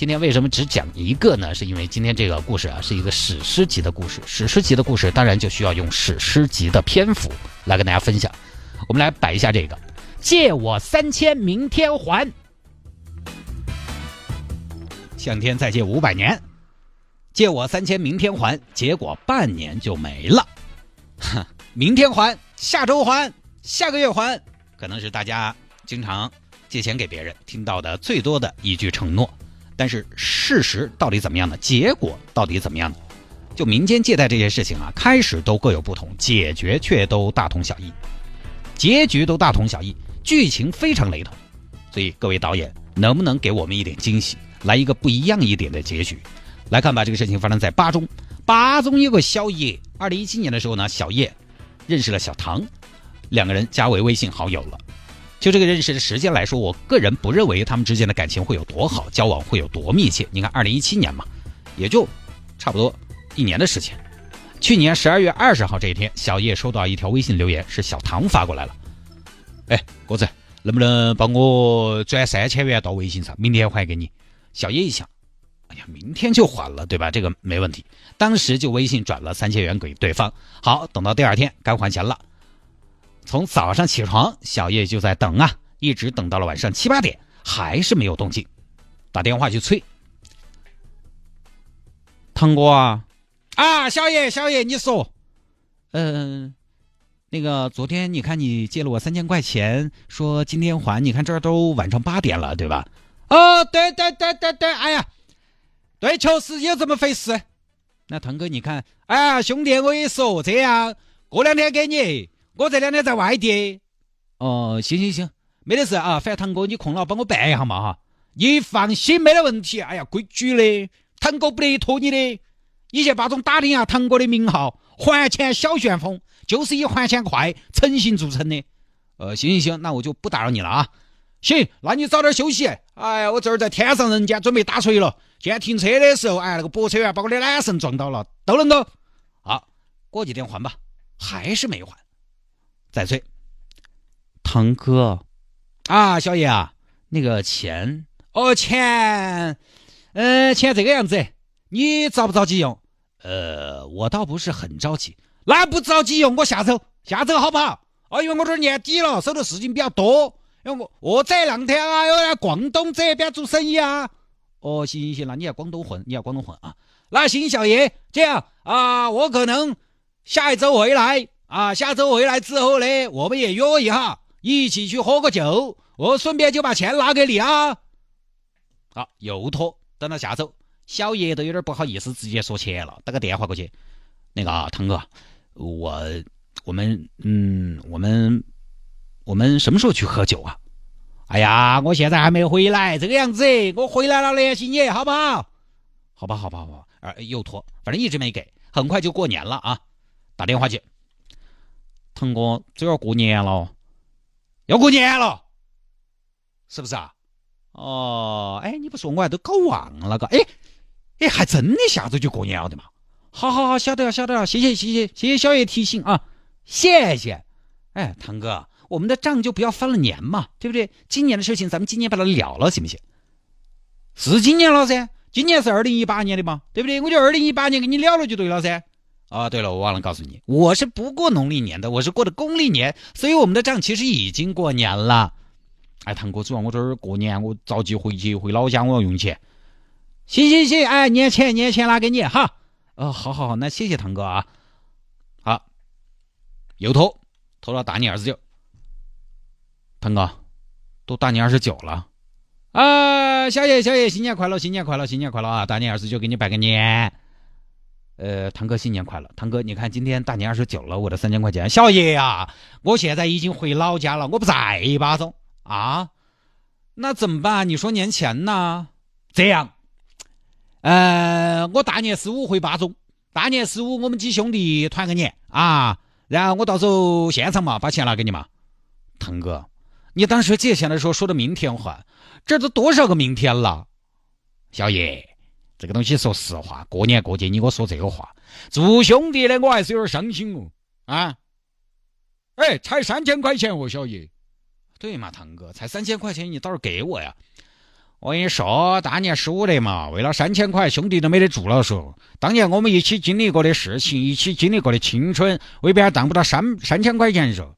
今天为什么只讲一个呢？是因为今天这个故事啊是一个史诗级的故事，史诗级的故事当然就需要用史诗级的篇幅来跟大家分享。我们来摆一下这个：借我三千，明天还。向天再借五百年，借我三千，明天还。结果半年就没了。哼，明天还，下周还，下个月还，可能是大家经常借钱给别人听到的最多的一句承诺。但是事实到底怎么样呢？结果到底怎么样呢？就民间借贷这些事情啊，开始都各有不同，解决却都大同小异，结局都大同小异，剧情非常雷同。所以各位导演，能不能给我们一点惊喜，来一个不一样一点的结局？来看吧，这个事情发生在巴中，巴中有个小叶，二零一七年的时候呢，小叶认识了小唐，两个人加为微信好友了。就这个认识的时间来说，我个人不认为他们之间的感情会有多好，交往会有多密切。你看，二零一七年嘛，也就差不多一年的时间。去年十二月二十号这一天，小叶收到一条微信留言，是小唐发过来了。哎，哥子，能不能帮我转三千元到微信上，明天还给你？小叶一想，哎呀，明天就还了，对吧？这个没问题。当时就微信转了三千元给对方。好，等到第二天该还钱了。从早上起床，小叶就在等啊，一直等到了晚上七八点，还是没有动静。打电话去催，唐哥啊，啊，小叶，小叶，你说，嗯，那个昨天你看你借了我三千块钱，说今天还，你看这都晚上八点了，对吧？哦，对对对对对，哎呀，对，确实有这么回事。那唐哥，你看，哎呀，兄弟，我也说这样，过两天给你。我这两天在外地，哦，行行行，没得事啊。反正堂哥你空了，帮我办一下嘛哈。你放心，没得问题。哎呀，规矩的，堂哥不得拖你的。你去巴中打听一下堂哥的名号，还钱小旋风，就是以还钱快、诚信著称的。呃，行行行，那我就不打扰你了啊。行，那你早点休息。哎呀，我这儿在天上人间准备打锤了。今天停车的时候，哎，那个泊车员把我的缆绳撞到了，都能够。好，过几天还吧。还是没还。再催，堂哥，啊，小叶啊，那个钱，哦，钱，呃，钱这个样子，你着不着急用？呃，我倒不是很着急，那不着急用，我下周，下周好不好？哦，因为我这儿年底了，手头事情比较多，因为我我这两天啊，要来广东这边做生意啊。哦，行行行，那你要广东混，你要广东混啊。那行，小叶，这样啊，我可能下一周回来。啊，下周回来之后呢，我们也约一下，一起去喝个酒。我顺便就把钱拿给你啊。好，又拖，等到下周，小叶都有点不好意思，直接说钱了，打个电话过去。那个啊，腾哥，我，我们，嗯，我们，我们什么时候去喝酒啊？哎呀，我现在还没回来，这个样子，我回来了联系你，好不好？好吧，好吧，好吧。啊，又拖，反正一直没给，很快就过年了啊，打电话去。腾哥，这要过年了，要过年了，是不是啊？哦，哎，你不说我还都搞忘了个，哎，哎，还真的下周就过年了的嘛？好好好，晓得了晓得了，谢谢谢谢谢谢小叶提醒啊，谢谢。哎，腾哥，我们的账就不要翻了年嘛，对不对？今年的事情咱们今年把它了了，行不行？是今年了噻，今年是二零一八年的嘛，对不对？我就二零一八年给你了了就对了噻。啊，对了，我忘了告诉你，我是不过农历年的，我是过的公历年，所以我们的账其实已经过年了。哎，堂哥，主要我这儿过年，我着急回去回老家，我要用钱。行行行，哎，年前年前拿给你哈。哦，好好好，那谢谢堂哥啊。好，又拖拖到大年二十九。堂哥，都大年二十九了。啊，小叶小叶，新年快乐，新年快乐，新年快乐啊！大年二十九给你拜个年。呃，堂哥新年快乐！堂哥，你看今天大年二十九了，我的三千块钱，小爷呀，我现在已经回老家了，我不在巴中啊，那怎么办？你说年前呢？这样，呃，我大年十五回巴中，大年十五我们几兄弟团个年啊，然后我到时候现场嘛把钱拿给你嘛。腾哥，你当时借钱的时候说的明天还，这都多少个明天了？小爷，这个东西说实话，过年过节你给我说这个话，做兄弟的我还是有点伤心哦。啊，哎，才三千块钱哦，小叶。对嘛，腾哥，才三千块钱，你倒是给我呀！我跟你说，大年十五的嘛，为了三千块，兄弟都没得住了。说当年我们一起经历过的事情，一起经历过的青春，未必还当不到三三千块钱。说，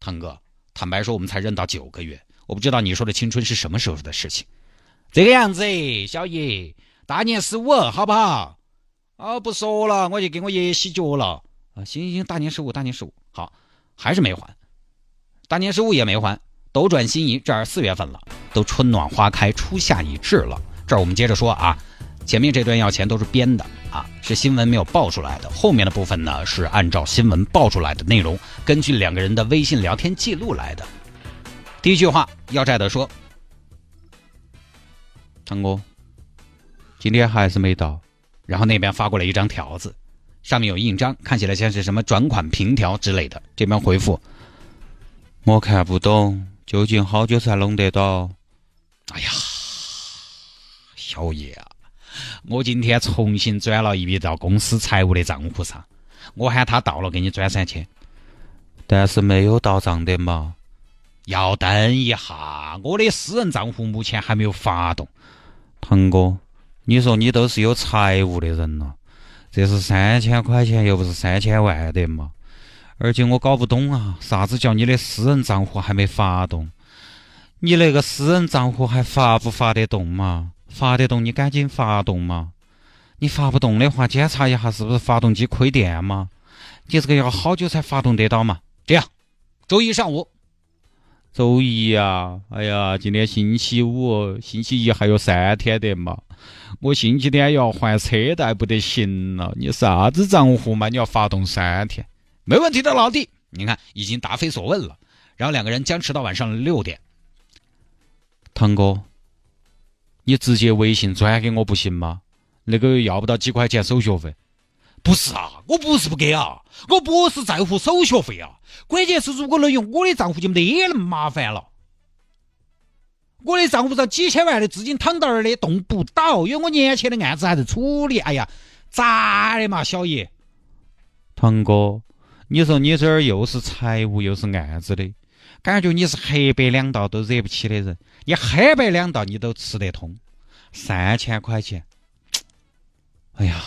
腾哥，坦白说，我们才认到九个月，我不知道你说的青春是什么时候的事情。这个样子，小爷，大年十五好不好？啊，不说了，我就给我爷爷洗脚了。啊，行行行，大年十五，大年十五，好，还是没还，大年十五也没还。斗转星移，这儿四月份了，都春暖花开，初夏已至了。这儿我们接着说啊，前面这段要钱都是编的啊，是新闻没有爆出来的。后面的部分呢，是按照新闻爆出来的内容，根据两个人的微信聊天记录来的。第一句话，要债的说：“堂哥，今天还是没到。”然后那边发过来一张条子，上面有印章，看起来像是什么转款凭条之类的。这边回复：“我看不懂。”究竟好久才弄得到？哎呀，小叶啊，我今天重新转了一笔到公司财务的账户上，我喊他到了给你转三千，但是没有到账的嘛。要等一下，我的私人账户目前还没有发动。腾哥，你说你都是有财务的人了，这是三千块钱又不是三千万的嘛？而且我搞不懂啊，啥子叫你的私人账户还没发动？你那个私人账户还发不发得动嘛？发得动你赶紧发动嘛！你发不动的话，检查一下是不是发动机亏电嘛？你这个要好久才发动得到嘛？这样，周一上午，周一呀，哎呀，今天星期五，星期一还有三天的嘛？我星期天要还车贷不得行了，你啥子账户嘛？你要发动三天？没问题的，老弟，你看已经答非所问了。然后两个人僵持到晚上六点。堂哥，你直接微信转给我不行吗？那个要不到几块钱手续费？不是啊，我不是不给啊，我不是在乎手续费啊。关键是如果能用我的账户就没得那么麻烦了。我的账户上几千万的资金躺到那儿的，动不到，因为我年前的案子还在处理。哎呀，咋的嘛，小爷？堂哥。你说你这儿又是财务又是案子的，感觉你是黑白两道都惹不起的人。你黑白两道你都吃得通，三千块钱，哎呀，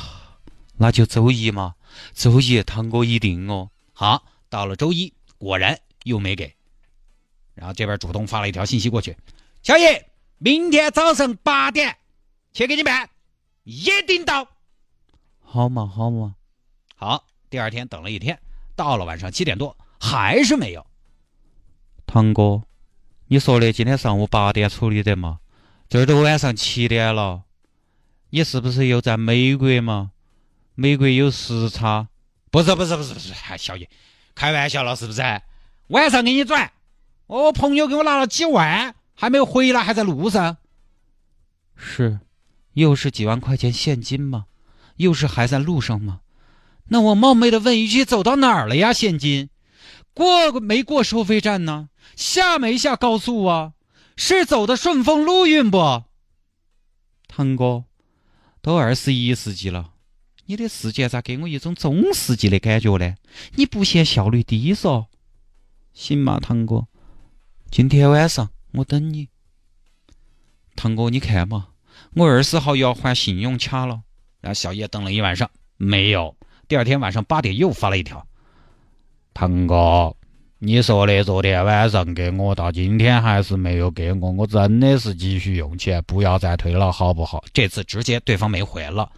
那就周一嘛，周一堂哥一定哦。好，到了周一，果然又没给。然后这边主动发了一条信息过去：小叶，明天早上八点去给你办，一定到。好嘛好嘛，好。第二天等了一天。到了晚上七点多，还是没有。堂哥，你说的今天上午八点处理的嘛？这儿都晚上七点了，你是不是又在美国吗？美国有时差？不是不是不是不是，小姐，开玩笑了是不是？晚上给你转，我朋友给我拿了几万，还没有回来，还在路上。是，又是几万块钱现金吗？又是还在路上吗？那我冒昧的问一句，走到哪儿了呀？现金过没过收费站呢？下没下高速啊？是走的顺丰陆运不？堂哥，都二十一世纪了，你的世界咋给我一种中世纪的感觉呢？你不嫌效率低嗦？行嘛，堂哥，今天晚上我等你。堂哥，你看嘛，我二十号要还信用卡了，让小叶等了一晚上，没有。第二天晚上八点又发了一条，腾哥，你说的昨天晚上给我，到今天还是没有给我，我真的是急需用钱，不要再推了，好不好？这次直接对方没回了，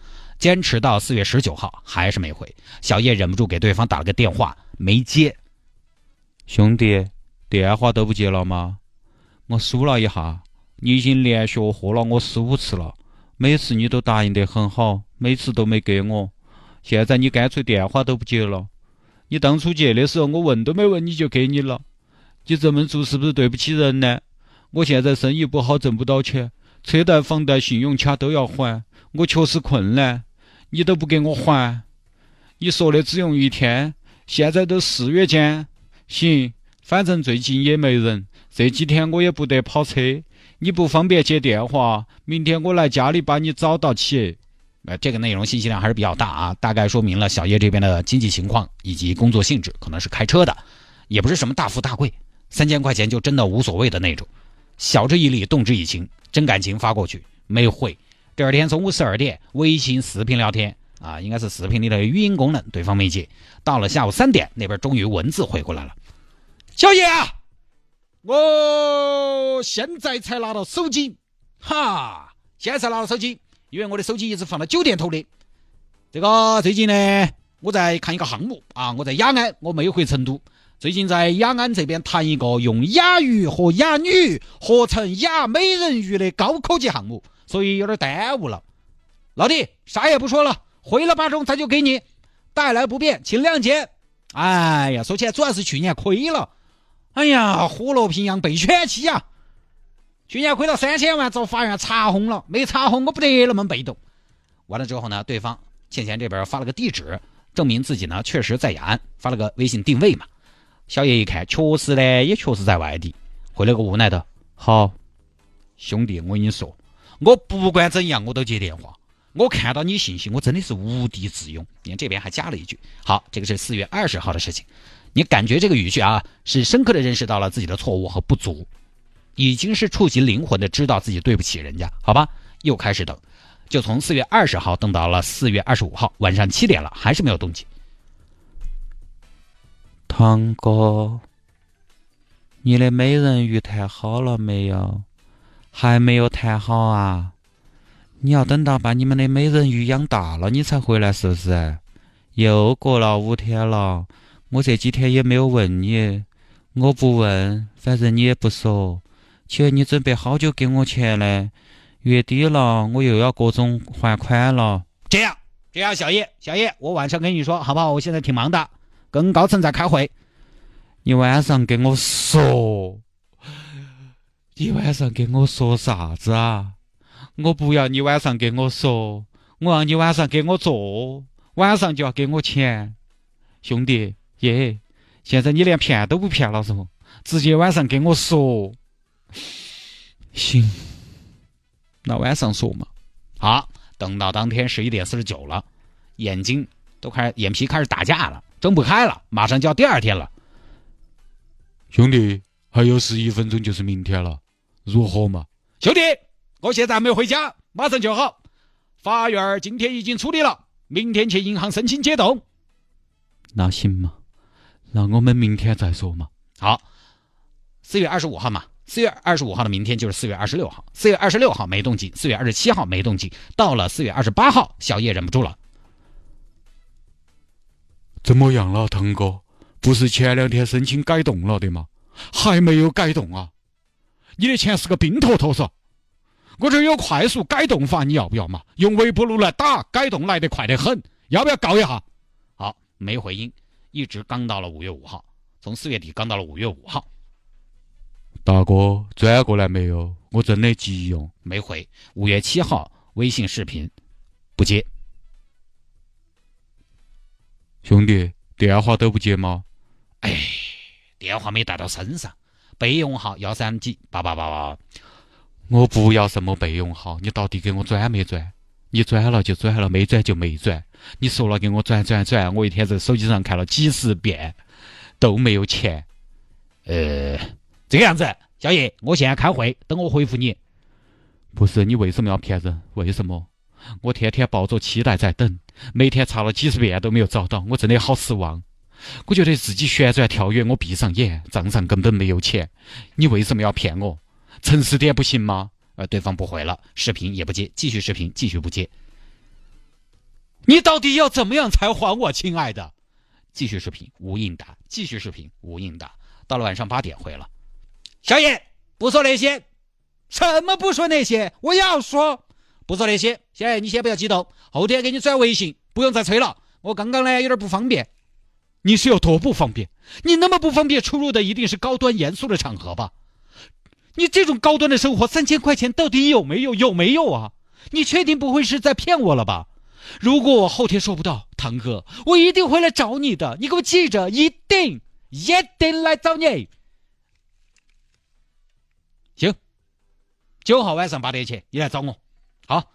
坚持到四月十九号还是没回。小叶忍不住给对方打了个电话，没接。兄弟，电话都不接了吗？我数了一下，你已经连续喝了我四五次了，每次你都答应得很好，每次都没给我。现在你干脆电话都不接了，你当初借的时候我问都没问你就给你了，你这么做是不是对不起人呢？我现在生意不好挣不到钱，车贷、房贷、信用卡都要还，我确实困难。你都不给我还，你说的只用一天，现在都四月间，行，反正最近也没人，这几天我也不得跑车，你不方便接电话，明天我来家里把你找到起。呃，这个内容信息量还是比较大啊，大概说明了小叶这边的经济情况以及工作性质，可能是开车的，也不是什么大富大贵，三千块钱就真的无所谓的那种，晓之以理，动之以情，真感情发过去没回。第二天中午十二点，微信视频聊天啊，应该是视频里的语音功能，对方没接。到了下午三点，那边终于文字回过来了。小叶啊，我现在才拿到手机，哈，现在才拿到手机，因为我的手机一直放在酒店头的。这个最近呢，我在看一个项目啊，我在雅安，我没有回成都。最近在雅安这边谈一个用雅鱼和雅女合成雅美人鱼的高科技项目。所以有点耽误了，老弟，啥也不说了，回了巴中咱就给你带来不便，请谅解。哎呀，说起来主要是去年亏了，哎呀，虎落平阳被犬欺呀，去年亏了三千万，遭法院查封了，没查封我不得那么被动。完了之后呢，对方欠钱这边发了个地址，证明自己呢确实在雅安，发了个微信定位嘛。小叶一看，确实呢，也确实在外地，回了个无奈的，好，兄弟，我跟你说。我不管怎样，我都接电话。我看到你信息，我真的是无地自容。你看这边还加了一句：“好，这个是四月二十号的事情。”你感觉这个语句啊，是深刻的认识到了自己的错误和不足，已经是触及灵魂的知道自己对不起人家，好吧？又开始等，就从四月二十号等到了四月二十五号晚上七点了，还是没有动静。堂哥，你的美人鱼谈好了没有？还没有谈好啊！你要等到把你们的美人鱼养大了，你才回来是不是？又过了五天了，我这几天也没有问你，我不问，反正你也不说。请问你准备好久给我钱嘞？月底了，我又要各种还款了。这样，这样，小叶，小叶，我晚上跟你说好不好？我现在挺忙的，跟高层在开会。你晚上跟我说。你晚上跟我说啥子啊？我不要你晚上跟我说，我要你晚上给我做，晚上就要给我钱，兄弟耶！现在你连骗都不骗了是不？直接晚上跟我说，行，那晚上说嘛。好，等到当天十一点四十九了，眼睛都开始眼皮开始打架了，睁不开了，马上就要第二天了。兄弟，还有十一分钟就是明天了。如何嘛，兄弟？我现在还没回家，马上就好。法院今天已经处理了，明天去银行申请解冻。那行嘛，那我们明天再说嘛。好，四月二十五号嘛，四月二十五号的明天就是四月二十六号。四月二十六号没动静，四月二十七号没动静，到了四月二十八号，小叶忍不住了。怎么样了，腾哥？不是前两天申请改动了的吗？还没有改动啊？你的钱是个冰坨坨嗦，我这有快速改动法，你要不要嘛？用微波炉来打，改动来得快得很，要不要告一下？好，没回音，一直刚到了五月五号，从四月底刚到了五月五号。大哥转过来没有？我真的急用，没回。五月七号微信视频不接，兄弟电话都不接吗？哎，电话没带到身上。备用号幺三几八八八八，我不要什么备用号，你到底给我转没转？你转了就转了，没转就没转。你说了给我转转转，我一天在手机上看了几十遍，都没有钱。呃，这个样子，小叶，我现在开会，等我回复你。不是你为什么要骗人？为什么？我天天抱着期待在等，每天查了几十遍都没有找到，我真的好失望。我觉得自己旋转跳跃，我闭上眼，账上根本没有钱。你为什么要骗我？诚实点不行吗？呃，对方不回了，视频也不接，继续视频，继续不接。你到底要怎么样才还我，亲爱的？继续视频无应答，继续视频无应答。到了晚上八点回了。小野，不说那些，什么不说那些？我要说，不说那些。小野，你先不要激动，后天给你转微信，不用再催了。我刚刚呢有点不方便。你是有多不方便？你那么不方便出入的一定是高端严肃的场合吧？你这种高端的生活，三千块钱到底有没有？有没有啊？你确定不会是在骗我了吧？如果我后天收不到，堂哥，我一定会来找你的。你给我记着，一定一定来找你。行，九号晚上八点前你来找我。好，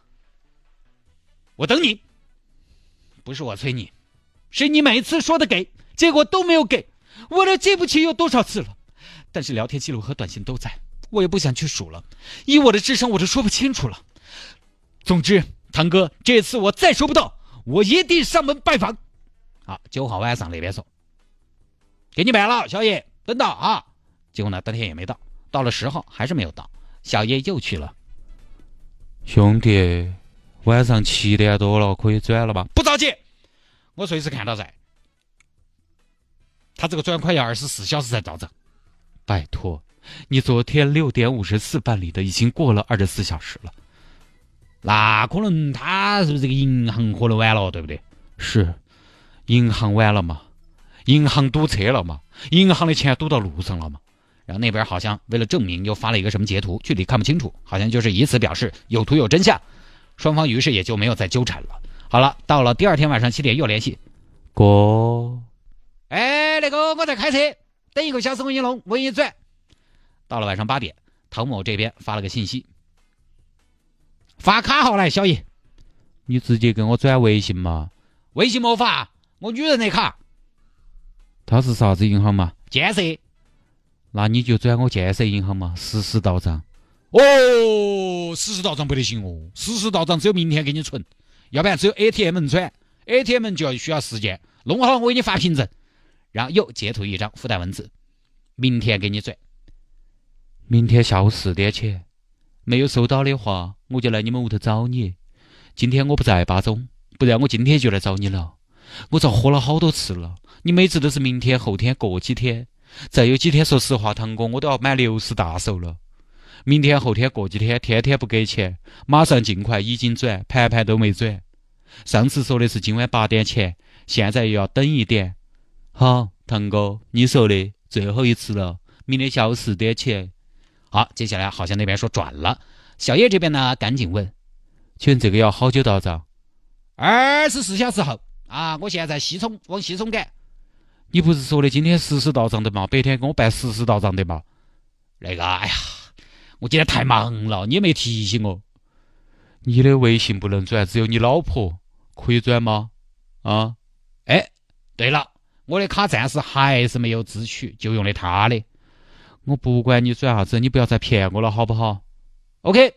我等你。不是我催你，是你每次说的给，结果都没有给，我都记不起有多少次了。但是聊天记录和短信都在，我也不想去数了。以我的智商，我都说不清楚了。总之，堂哥，这次我再收不到，我一定上门拜访。好，九号晚上那边说，给你买了，小叶，等到啊。结果呢，当天也没到，到了十号还是没有到，小叶又去了。兄弟。晚上七点多了，可以转了吧？不着急，我随时看到在。他这个转款要二十四小时才到账。拜托，你昨天六点五十四办理的，已经过了二十四小时了。那可能他是不是这个银行可能晚了，对不对？是，银行晚了嘛？银行堵车了嘛？银行的钱堵到路上了嘛？然后那边好像为了证明，又发了一个什么截图，具体看不清楚，好像就是以此表示有图有真相。双方于是也就没有再纠缠了。好了，到了第二天晚上七点又联系，哥，哎，那个我在开车，等一个小时我给你弄，我给你转。到了晚上八点，唐某这边发了个信息，发卡号来，小姨，你直接给我转微信嘛？微信没发，我女人的卡。他是啥子银行嘛？建设。那你就转我建设银行嘛，实时到账。哦，实时到账不得行哦，实时到账只有明天给你存，要不然只有 ATM 能转，ATM 就要需要时间，弄好我给你发凭证，然后又截图一张附带文字，明天给你转，明天下午四点前没有收到的话，我就来你们屋头找你。今天我不在巴中，不然我今天就来找你了。我遭喝了好多次了，你每次都是明天、后天、过几天，再有几天，说实话，堂哥我都要买六十大寿了。明天、后天、过几天，天天不给钱，马上尽快，已经转，盘盘都没转。上次说的是今晚八点前，现在又要等一点。好，堂哥，你说的最后一次了，明天下午四点前。好，接下来好像那边说转了，小叶这边呢，赶紧问，请问这个要好久到账？二十四小时后啊，我现在西充，往西充赶。你不是说的今天实时到账的吗？白天给我办实时到账的吗？那个，哎呀。我今天太忙了，你也没提醒我。你的微信不能转，只有你老婆可以转吗？啊？哎，对了，我的卡暂时还是没有支取，就用的他的。我不管你转啥子，你不要再骗我了，好不好？OK。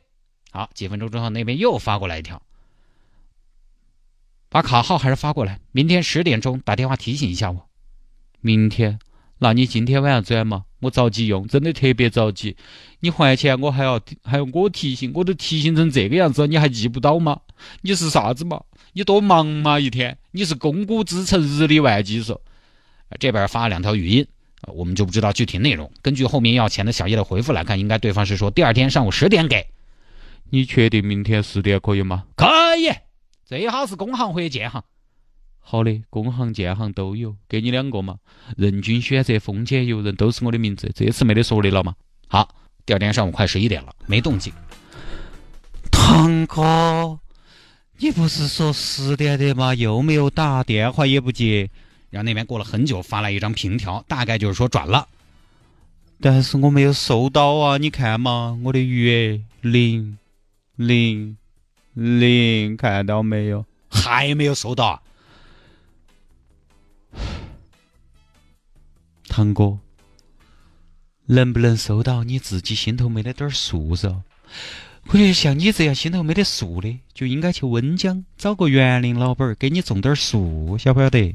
好，几分钟之后那边又发过来一条，把卡号还是发过来，明天十点钟打电话提醒一下我。明天？那你今天晚上转嘛？我着急用，真的特别着急。你还钱，我还要还要我提醒，我都提醒成这个样子，你还记不到吗？你是啥子嘛？你多忙嘛一天？你是肱骨支撑，日理万机嗦。这边发了两条语音，我们就不知道具体内容。根据后面要钱的小叶的回复来看，应该对方是说第二天上午十点给。你确定明天十点可以吗？可以，最好是工行或者建行。好的，工行、建行都有，给你两个嘛。任君选择，风间游人，都是我的名字。这次没得说的了嘛。好，第二天上午快十一点了，没动静。堂哥，你不是说十点的吗？又没有打电话也不接。然后那边过了很久，发来一张凭条，大概就是说转了。但是我没有收到啊！你看嘛，我的余额零零零，看到没有？还没有收到。堂哥，能不能收到你自己心头没得点数噻？我觉得像你这样心头没得数的，就应该去温江找个园林老板儿给你种点树，晓不晓得？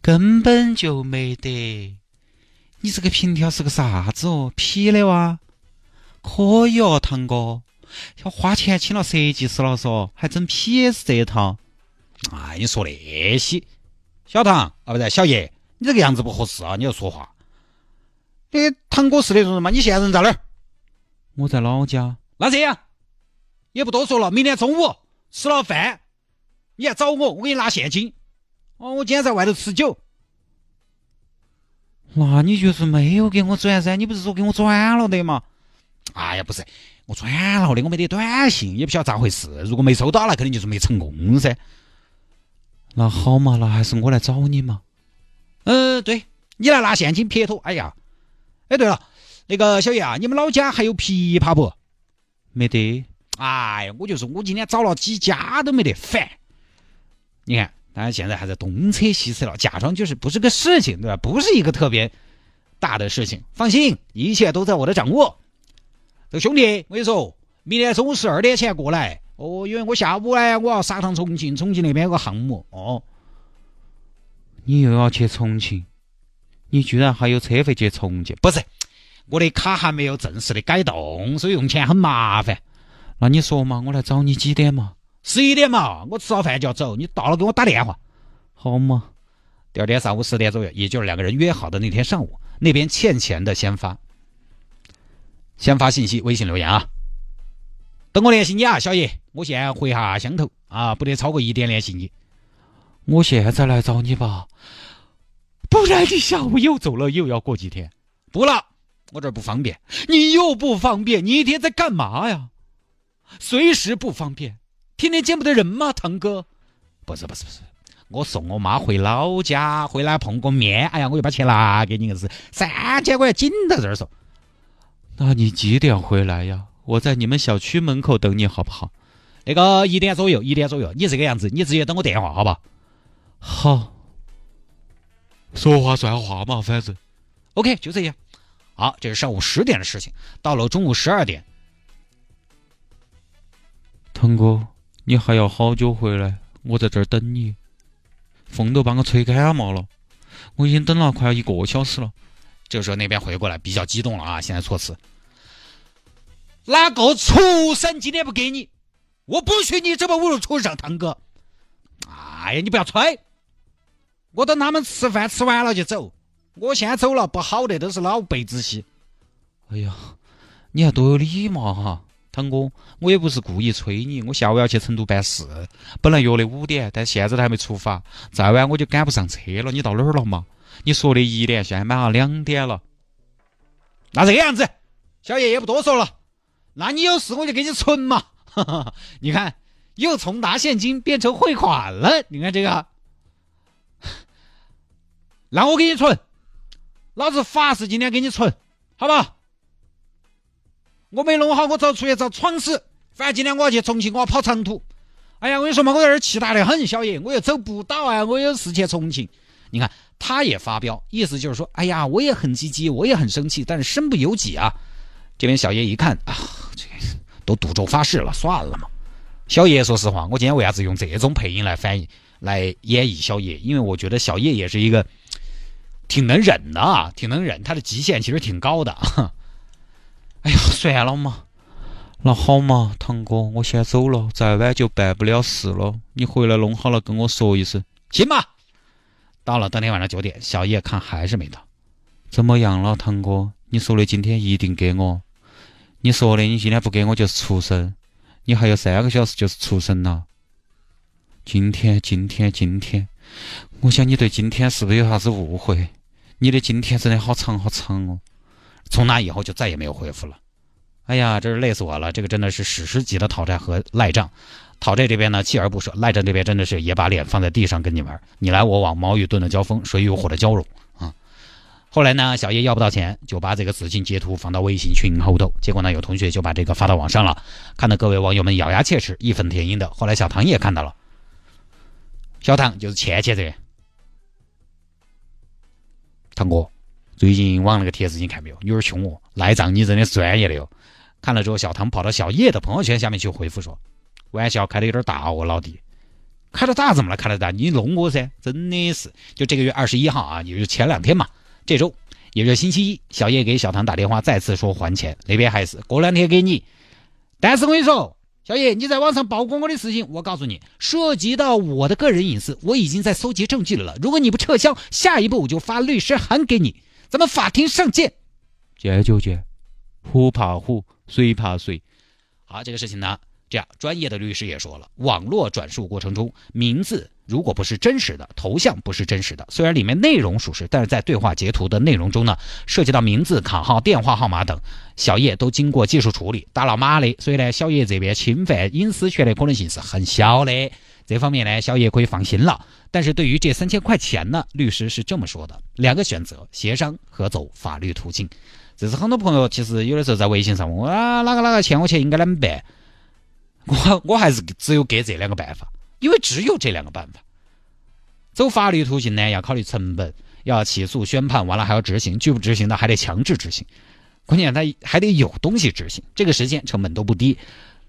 根本就没得。你这个凭条是个啥子哦？批的哇？可以哦，堂哥，要花钱请了设计师了嗦，还整 PS 这一套。哎，你说那些，小唐啊，不对，小叶。你这个样子不合适啊！你要说话。你堂哥是那种人吗？你现在人在哪儿？我在老家。那这样，也不多说了。明天中午吃了饭，你来找我，我给你拿现金。哦，我今天在外头吃酒。那你就是没有给我转噻？你不是说给我转了的吗？哎呀，不是，我转了的，我没得短信，也不晓得咋回事。如果没收到，那肯定就是没成功噻。那好嘛，那还是我来找你嘛。嗯，对你来拿现金撇脱。哎呀，哎，对了，那个小叶啊，你们老家还有枇杷不？没得。哎呀，我就说我今天找了几家都没得，烦。你看，大家现在还在东扯西扯了，假装就是不是个事情，对吧？不是一个特别大的事情。放心，一切都在我的掌握。这兄弟，我跟你说，明天中午十二点前过来哦，因为我下午呢我要杀趟重庆，重庆那边有个项目哦。你又要去重庆？你居然还有车费去重庆？不是，我的卡还没有正式的改动，所以用钱很麻烦。那你说嘛，我来找你几点嘛？十一点嘛，我吃了饭就要走，你到了给我打电话，好吗？第二天上午十点左右，也就是两个人约好的那天上午，那边欠钱的先发。先发信息，微信留言啊！等我联系你啊，小叶，我现在回下乡头啊，不得超过一点联系你。我现在来找你吧，不然你下午又走了，又要过几天。不了，我这儿不方便。你又不方便，你一天在干嘛呀？随时不方便，天天见不得人吗，堂哥？不是不是不是，我送我妈回老家，回来碰个面。哎呀，我又把钱拿给你，硬是三千块钱紧到这儿说。那你几点回来呀？我在你们小区门口等你，好不好？那个一点左右，一点左右。你这个样子，你直接等我电话，好吧？好。说话算话嘛，反正。OK，就这样。好，这是上午十点的事情。到了中午十二点，腾哥，你还要好久回来？我在这儿等你。风都把我吹感冒了，我已经等了快要一个小时了。这个时候那边回过来比较激动了啊！现在措辞，哪个畜生今天不给你？我不许你这么侮辱畜生，堂哥！哎呀，你不要吹！我等他们吃饭吃完了就走。我先走了不好的都是老辈子些。哎呀，你还多有礼貌哈，堂哥！我也不是故意催你，我下午要去成都办事，本来约的五点，但现在都还没出发，再晚我就赶不上车了。你到哪儿了嘛？你说的一点，现在马上两点了。那这个样子，小叶也不多说了。那你有事我就给你存嘛。你看，又从拿现金变成汇款了。你看这个，那我给你存，老子发誓今天给你存，好吧？我没弄好，我早出去找闯死。反正今天我要去重庆，我要跑长途。哎呀，我跟你说嘛，我在这气大的很，小叶，我又走不到啊，我有事去重庆。你看。他也发飙，意思就是说，哎呀，我也很积极，我也很生气，但是身不由己啊。这边小叶一看啊，这个都赌咒发誓了，算了嘛。小叶，说实话，我今天为啥子用这种配音来翻译、来演绎小叶？因为我觉得小叶也是一个挺能忍的啊，挺能忍，他的极限其实挺高的。哎呀，算了嘛，那好嘛，堂哥，我先走了，再晚就办不了事了。你回来弄好了跟我说一声，行吧？到了当天晚上九点，小叶看还是没到，怎么样了，堂哥？你说的今天一定给我？你说的你今天不给我就是畜生？你还有三个小时就是畜生了。今天，今天，今天，我想你对今天是不是有啥子误会？你的今天真的好长好长哦。从那以后就再也没有回复了。哎呀，真是累死我了！这个真的是史诗级的讨债和赖账。讨债这边呢，锲而不舍；赖账这边真的是也把脸放在地上跟你玩，你来我往，矛与盾的交锋，水与火的交融啊。后来呢，小叶要不到钱，就把这个资金截图放到微信群后头，结果呢，有同学就把这个发到网上了，看到各位网友们咬牙切齿，义愤填膺的。后来小唐也看到了，小唐就是倩倩这，唐哥，最近网那个帖子你看没有？有点凶哦，赖账你真的是专业的哟。看了之后，小唐跑到小叶的朋友圈下面去回复说。玩笑开的有点大哦，老弟，开的大怎么了？开的大，你弄我噻！真的是，就这个月二十一号啊，也就是前两天嘛，这周也就是星期一，小叶给小唐打电话，再次说还钱，那边还是过两天给你。但是我跟你说，小叶，你在网上曝光我的事情，我告诉你，涉及到我的个人隐私，我已经在搜集证据了。如果你不撤销，下一步我就发律师函给你，咱们法庭上见。见就见，虎怕虎，谁怕谁。好，这个事情呢？这样，专业的律师也说了，网络转述过程中，名字如果不是真实的，头像不是真实的，虽然里面内容属实，但是在对话截图的内容中呢，涉及到名字、卡号、电话号码等，小叶都经过技术处理，打了码的，所以呢，小叶这边侵犯隐私权的可能性是很小的。这方面呢，小叶可以放心了。但是对于这三千块钱呢，律师是这么说的：两个选择，协商和走法律途径。这是很多朋友其实有的时候在微信上问我啊，哪个哪个欠我钱应该怎么办？我我还是只有给这两个办法，因为只有这两个办法。走法律途径呢，要考虑成本，要起诉宣判，完了还要执行，拒不执行的还得强制执行，关键他还得有东西执行，这个时间成本都不低。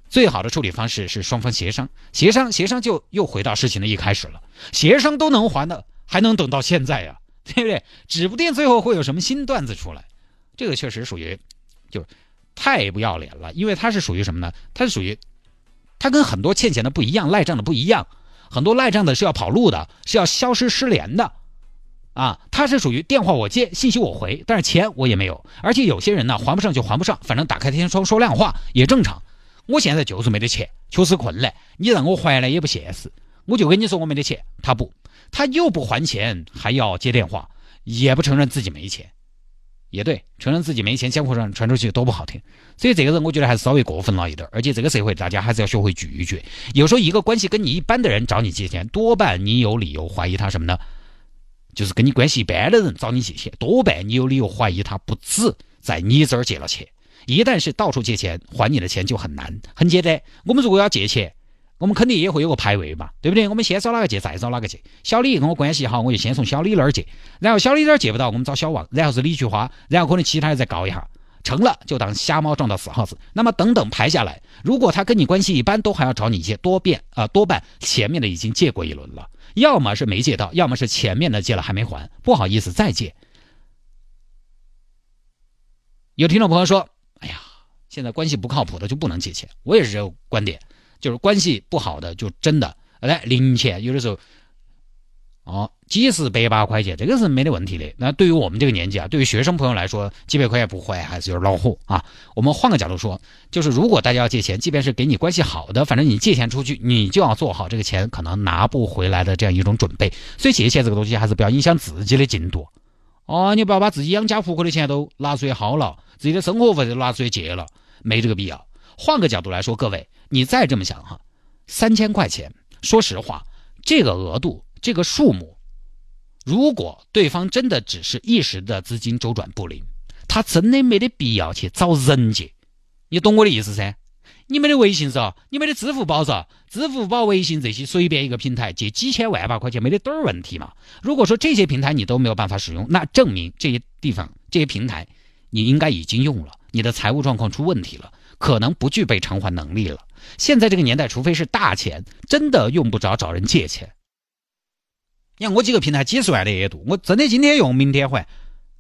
最好的处理方式是双方协商，协商协商就又回到事情的一开始了，协商都能还的，还能等到现在呀，对不对？指不定最后会有什么新段子出来，这个确实属于，就太不要脸了，因为他是属于什么呢？他是属于。他跟很多欠钱的不一样，赖账的不一样。很多赖账的是要跑路的，是要消失失联的，啊，他是属于电话我接，信息我回，但是钱我也没有。而且有些人呢，还不上就还不上，反正打开天窗说亮话也正常。我现在就是没得钱，确实困难，你让我还来也不现实。我就跟你说我没得钱，他不，他又不还钱，还要接电话，也不承认自己没钱。也对，承认自己没钱，江湖上传出去多不好听。所以这个人，我觉得还是稍微过分了一点。而且这个社会，大家还是要学会拒绝。有时候一个关系跟你一般的人找你借钱，多半你有理由怀疑他什么呢？就是跟你关系一般的人找你借钱，多半你有理由怀疑他不止在你这儿借了钱。一旦是到处借钱，还你的钱就很难。很简单，我们如果要借钱。我们肯定也会有个排位嘛，对不对？我们先找哪个借，再找哪个借。小李跟我关系好，我就先从小李那儿借，然后小李那儿借不到，我们找小王，然后是李菊花，然后可能其他人再告一下，成了就当瞎猫撞到死耗子。那么等等排下来，如果他跟你关系一般，都还要找你借，多变啊，多半前面的已经借过一轮了，要么是没借到，要么是前面的借了还没还，不好意思再借。有听众朋友说：“，现在关系不靠谱的就不能借钱。”我也是这个观点。就是关系不好的，就真的来零钱，有的时候，哦，几十百把块钱，这个是没得问题的。那对于我们这个年纪啊，对于学生朋友来说，几百块钱不坏还是有点恼火啊。我们换个角度说，就是如果大家要借钱，即便是给你关系好的，反正你借钱出去，你就要做好这个钱可能拿不回来的这样一种准备。所以借钱这个东西还是不要影响自己的进度。哦，你不要把自己养家糊口的钱都拿出去耗了，自己的生活费都拿出去借了，没这个必要。换个角度来说，各位。你再这么想哈，三千块钱，说实话，这个额度，这个数目，如果对方真的只是一时的资金周转不灵，他真的没得必要去找人借，你懂我的意思噻？你没得微信噻，你没得支付宝噻，支付宝、微信这些随便一个平台借几千万把块钱没得点儿问题嘛？如果说这些平台你都没有办法使用，那证明这些地方、这些平台你应该已经用了，你的财务状况出问题了，可能不具备偿还能力了。现在这个年代，除非是大钱，真的用不着找人借钱。你看我几个平台几十万的额度，我真的今天用，明天还，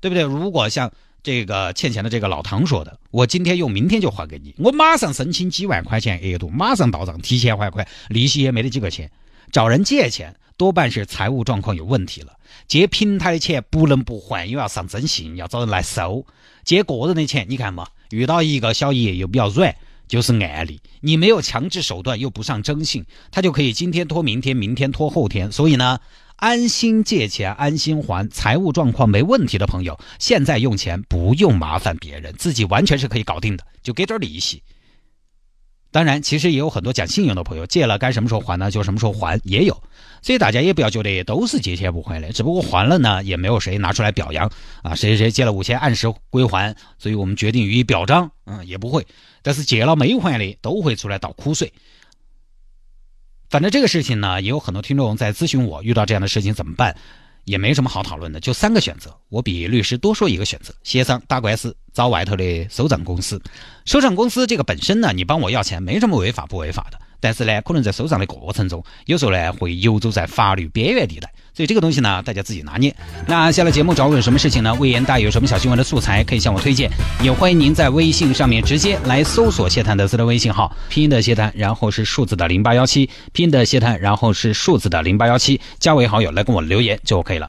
对不对？如果像这个欠钱的这个老唐说的，我今天用，明天就还给你，我马上申请几万块钱额度，马上到账，提前还款，利息也没得几个钱。找人借钱多半是财务状况有问题了，借平台的钱不能不还，又要上征信，要找人来收。借个人的钱，你看嘛，遇到一个小爷又比较软。就是案例，你没有强制手段，又不上征信，他就可以今天拖明天，明天拖后天。所以呢，安心借钱，安心还，财务状况没问题的朋友，现在用钱不用麻烦别人，自己完全是可以搞定的，就给点利息。当然，其实也有很多讲信用的朋友，借了该什么时候还呢？就什么时候还也有，所以大家也不要觉得都是借钱不还的，只不过还了呢，也没有谁拿出来表扬啊，谁谁谁借了五千按时归还，所以我们决定予以表彰，嗯，也不会。但是借了没还的都会出来倒苦水。反正这个事情呢，也有很多听众在咨询我，遇到这样的事情怎么办？也没什么好讨论的，就三个选择。我比律师多说一个选择：协商打官司，找外头的收账公司。收账公司这个本身呢，你帮我要钱没什么违法不违法的，但是呢，可能在收账的过程中，有时候呢会游走在法律边缘地带。所以这个东西呢，大家自己拿捏。那下了节目找我有什么事情呢？魏延大有什么小新闻的素材可以向我推荐，也欢迎您在微信上面直接来搜索谢探德斯的微信号，拼音的谢探，然后是数字的零八幺七，拼音的谢探，然后是数字的零八幺七，加为好友来跟我留言就 OK 了。